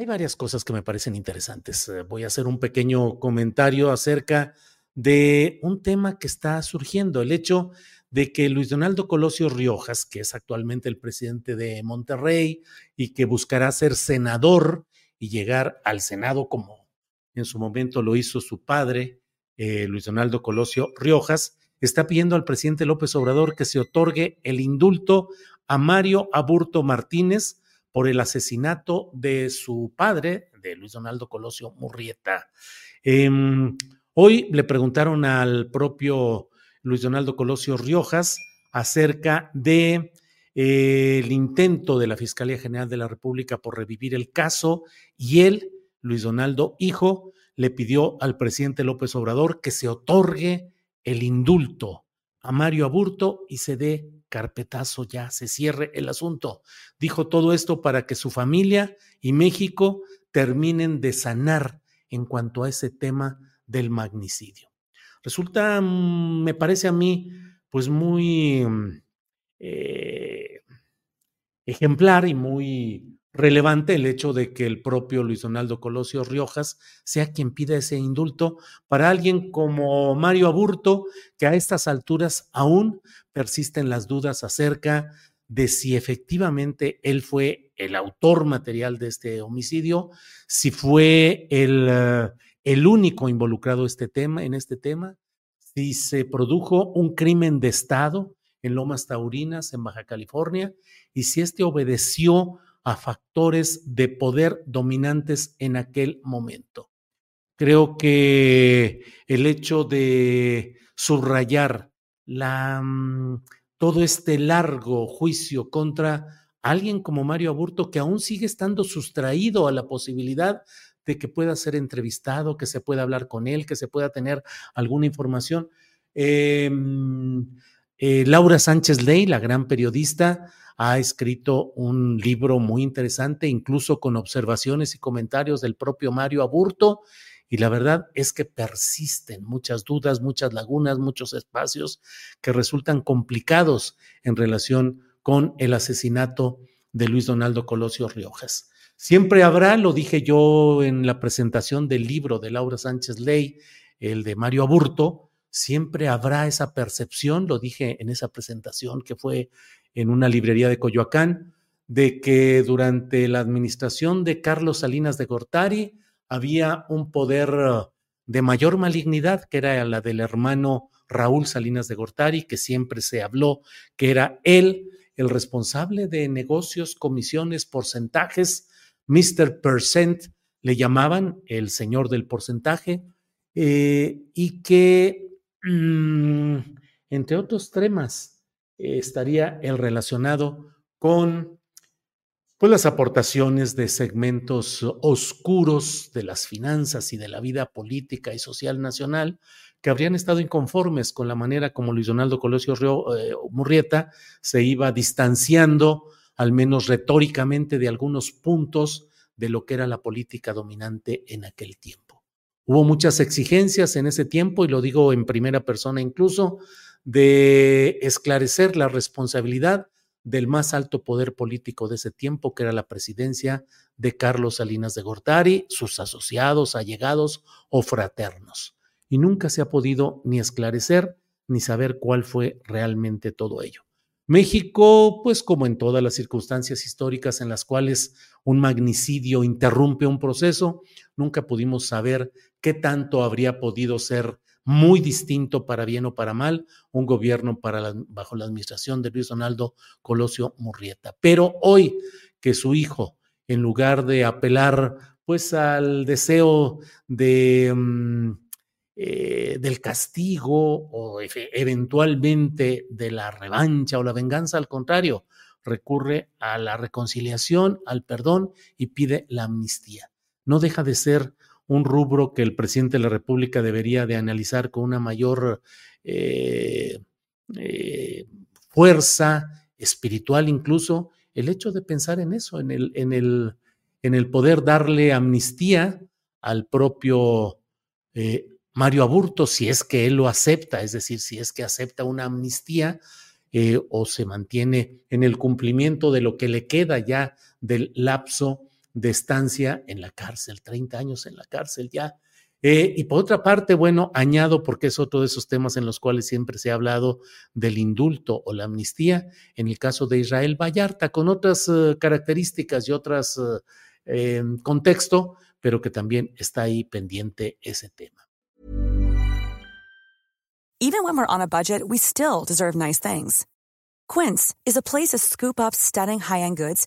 Hay varias cosas que me parecen interesantes. Eh, voy a hacer un pequeño comentario acerca de un tema que está surgiendo, el hecho de que Luis Donaldo Colosio Riojas, que es actualmente el presidente de Monterrey y que buscará ser senador y llegar al Senado como en su momento lo hizo su padre, eh, Luis Donaldo Colosio Riojas, está pidiendo al presidente López Obrador que se otorgue el indulto a Mario Aburto Martínez por el asesinato de su padre, de Luis Donaldo Colosio Murrieta. Em, hoy le preguntaron al propio Luis Donaldo Colosio Riojas acerca de eh, el intento de la Fiscalía General de la República por revivir el caso y él, Luis Donaldo Hijo, le pidió al presidente López Obrador que se otorgue el indulto a Mario Aburto y se dé carpetazo ya, se cierre el asunto. Dijo todo esto para que su familia y México terminen de sanar en cuanto a ese tema del magnicidio. Resulta, mm, me parece a mí, pues muy mm, eh, ejemplar y muy relevante el hecho de que el propio Luis Donaldo Colosio Riojas sea quien pida ese indulto para alguien como Mario Aburto, que a estas alturas aún persisten las dudas acerca de si efectivamente él fue el autor material de este homicidio, si fue el, eh, el único involucrado este tema, en este tema, si se produjo un crimen de Estado en Lomas Taurinas, en Baja California, y si este obedeció a factores de poder dominantes en aquel momento. Creo que el hecho de subrayar la, mm, todo este largo juicio contra alguien como Mario Aburto, que aún sigue estando sustraído a la posibilidad de que pueda ser entrevistado, que se pueda hablar con él, que se pueda tener alguna información. Em, eh, Laura Sánchez Ley, la gran periodista, ha escrito un libro muy interesante, incluso con observaciones y comentarios del propio Mario Aburto. Y la verdad es que persisten muchas dudas, muchas lagunas, muchos espacios que resultan complicados en relación con el asesinato de Luis Donaldo Colosio Riojas. Siempre habrá, lo dije yo en la presentación del libro de Laura Sánchez Ley, el de Mario Aburto, siempre habrá esa percepción, lo dije en esa presentación que fue en una librería de Coyoacán, de que durante la administración de Carlos Salinas de Gortari había un poder uh, de mayor malignidad, que era la del hermano Raúl Salinas de Gortari, que siempre se habló que era él el responsable de negocios, comisiones, porcentajes, Mr. Percent le llamaban, el señor del porcentaje, eh, y que, entre otros temas, estaría el relacionado con pues, las aportaciones de segmentos oscuros de las finanzas y de la vida política y social nacional que habrían estado inconformes con la manera como Luis Donaldo Colosio eh, Murrieta se iba distanciando, al menos retóricamente, de algunos puntos de lo que era la política dominante en aquel tiempo. Hubo muchas exigencias en ese tiempo, y lo digo en primera persona incluso, de esclarecer la responsabilidad del más alto poder político de ese tiempo, que era la presidencia de Carlos Salinas de Gortari, sus asociados, allegados o fraternos. Y nunca se ha podido ni esclarecer ni saber cuál fue realmente todo ello. México, pues como en todas las circunstancias históricas en las cuales un magnicidio interrumpe un proceso, nunca pudimos saber qué tanto habría podido ser muy distinto para bien o para mal un gobierno bajo la administración de Luis Donaldo Colosio Murrieta. Pero hoy que su hijo, en lugar de apelar pues al deseo de... Mm, eh, del castigo o eventualmente de la revancha o la venganza, al contrario, recurre a la reconciliación, al perdón y pide la amnistía. No deja de ser un rubro que el presidente de la República debería de analizar con una mayor eh, eh, fuerza espiritual incluso, el hecho de pensar en eso, en el, en el, en el poder darle amnistía al propio Mario Aburto, si es que él lo acepta, es decir, si es que acepta una amnistía eh, o se mantiene en el cumplimiento de lo que le queda ya del lapso de estancia en la cárcel, 30 años en la cárcel ya. Eh, y por otra parte, bueno, añado, porque es otro de esos temas en los cuales siempre se ha hablado del indulto o la amnistía, en el caso de Israel Vallarta, con otras eh, características y otras contexto, pero que también está ahí pendiente ese tema. Even when we're on a budget, we still deserve nice things. Quince is a place to scoop up stunning high-end goods